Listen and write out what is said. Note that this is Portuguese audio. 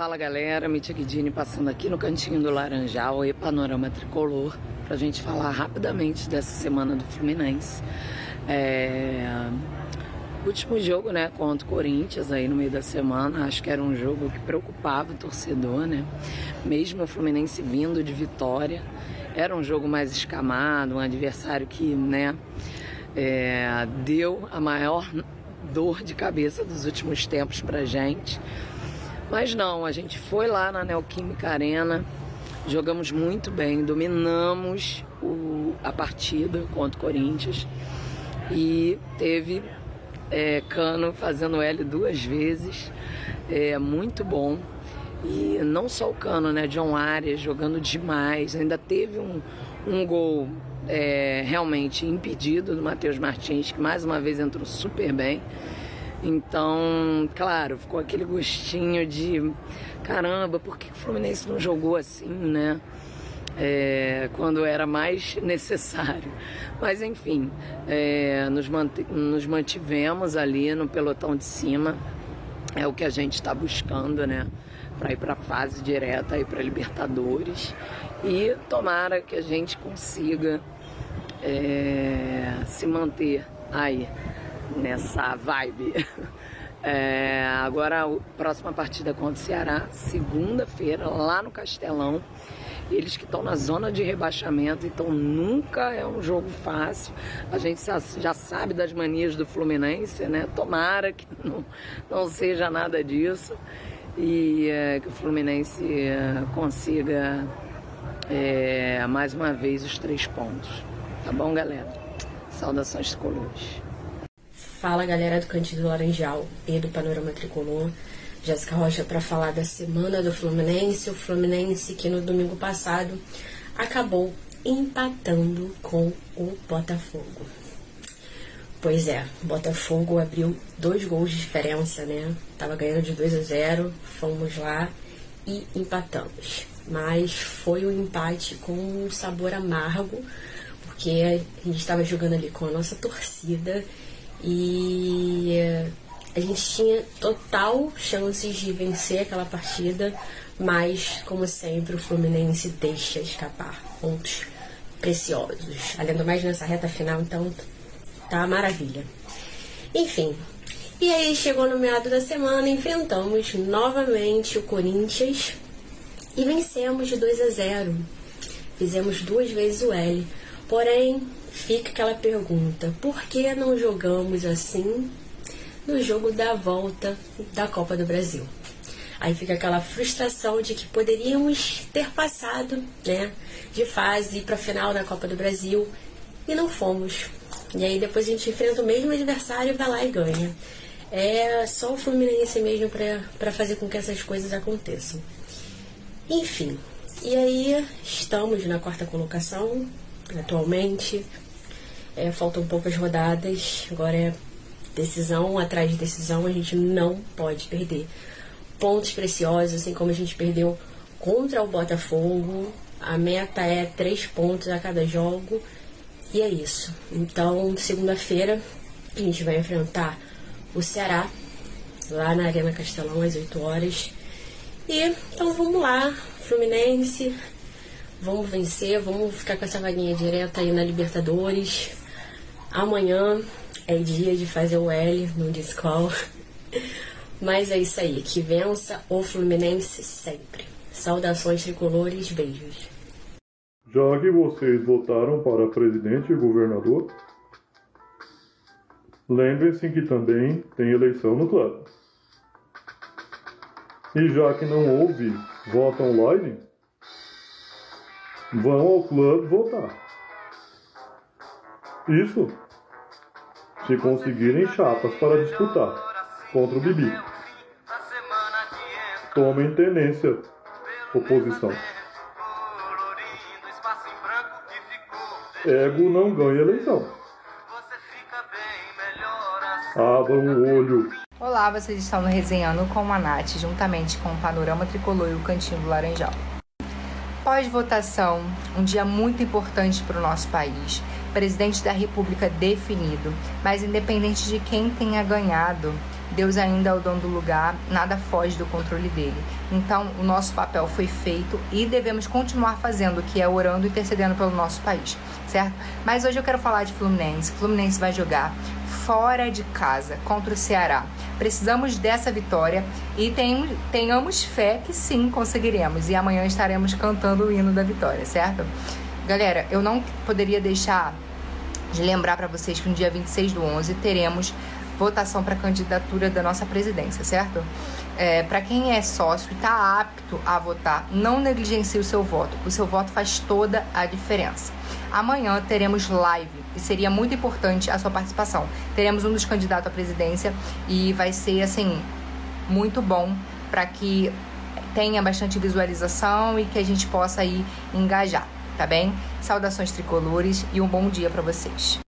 Fala galera, Mítia Guidini passando aqui no cantinho do Laranjal e Panorama Tricolor pra gente falar rapidamente dessa semana do Fluminense. É... Último jogo, né, contra o Corinthians aí no meio da semana, acho que era um jogo que preocupava o torcedor, né? Mesmo o Fluminense vindo de vitória, era um jogo mais escamado, um adversário que, né, é... deu a maior dor de cabeça dos últimos tempos pra gente. Mas não, a gente foi lá na Neoquímica Arena, jogamos muito bem, dominamos o, a partida contra o Corinthians e teve é, Cano fazendo L duas vezes, é muito bom. E não só o Cano, né? John Arias jogando demais, ainda teve um, um gol é, realmente impedido do Matheus Martins, que mais uma vez entrou super bem. Então, claro, ficou aquele gostinho de caramba, por que o Fluminense não jogou assim, né? É, quando era mais necessário. Mas enfim, é, nos, nos mantivemos ali no pelotão de cima, é o que a gente está buscando, né? Para ir para a fase direta, ir para Libertadores e tomara que a gente consiga é, se manter aí nessa vibe. É, agora a próxima partida contra o Ceará, segunda-feira, lá no Castelão. Eles que estão na zona de rebaixamento, então nunca é um jogo fácil. A gente já sabe das manias do Fluminense, né? Tomara que não, não seja nada disso e é, que o Fluminense é, consiga é, mais uma vez os três pontos. Tá bom, galera? Saudações tricolores. Fala galera do Cantinho do Laranjal e do Panorama Tricolor. Jéssica Rocha para falar da semana do Fluminense. O Fluminense que no domingo passado acabou empatando com o Botafogo. Pois é, o Botafogo abriu dois gols de diferença, né? Tava ganhando de 2 a 0, fomos lá e empatamos. Mas foi um empate com um sabor amargo, porque a gente estava jogando ali com a nossa torcida e a gente tinha total chances de vencer aquela partida, mas como sempre o Fluminense deixa escapar pontos preciosos. Além mais nessa reta final, então tá maravilha. Enfim, e aí chegou no meado da semana, enfrentamos novamente o Corinthians e vencemos de 2 a 0. Fizemos duas vezes o L. Porém, fica aquela pergunta: por que não jogamos assim no jogo da volta da Copa do Brasil? Aí fica aquela frustração de que poderíamos ter passado, né, de fase para final da Copa do Brasil e não fomos. E aí depois a gente enfrenta o mesmo adversário, vai lá e ganha. É só o Fluminense mesmo para fazer com que essas coisas aconteçam. Enfim, e aí estamos na quarta colocação atualmente. É, faltam poucas rodadas, agora é decisão atrás de decisão, a gente não pode perder. Pontos preciosos, assim como a gente perdeu contra o Botafogo. A meta é três pontos a cada jogo. E é isso. Então, segunda-feira, a gente vai enfrentar o Ceará, lá na Arena Castelão, às 8 horas. E então vamos lá, Fluminense, vamos vencer, vamos ficar com essa vaguinha direta aí na Libertadores. Amanhã é dia de fazer o L no Discord. Mas é isso aí, que vença o Fluminense sempre. Saudações tricolores, beijos. Já que vocês votaram para presidente e governador, lembrem-se que também tem eleição no clube. E já que não houve voto online, vão ao clube votar. Isso se conseguirem chapas para disputar contra o Bibi. Tomem tenência, oposição. Ego não ganha eleição. Abram o olho. Olá, vocês estão no Resenhando com a Nath, juntamente com o Panorama Tricolor e o Cantinho do Laranjal. Pós-votação, um dia muito importante para o nosso país. Presidente da República definido, mas independente de quem tenha ganhado, Deus ainda é o dono do lugar, nada foge do controle dele. Então, o nosso papel foi feito e devemos continuar fazendo, que é orando e intercedendo pelo nosso país, certo? Mas hoje eu quero falar de Fluminense. Fluminense vai jogar fora de casa contra o Ceará. Precisamos dessa vitória e tenhamos fé que sim conseguiremos. E amanhã estaremos cantando o hino da vitória, certo? Galera, eu não poderia deixar de lembrar para vocês que no dia 26 do 11 teremos votação para candidatura da nossa presidência, certo? É, para quem é sócio e está apto a votar, não negligencie o seu voto. O seu voto faz toda a diferença. Amanhã teremos live e seria muito importante a sua participação. Teremos um dos candidatos à presidência e vai ser assim muito bom para que tenha bastante visualização e que a gente possa aí engajar, tá bem? Saudações tricolores e um bom dia para vocês.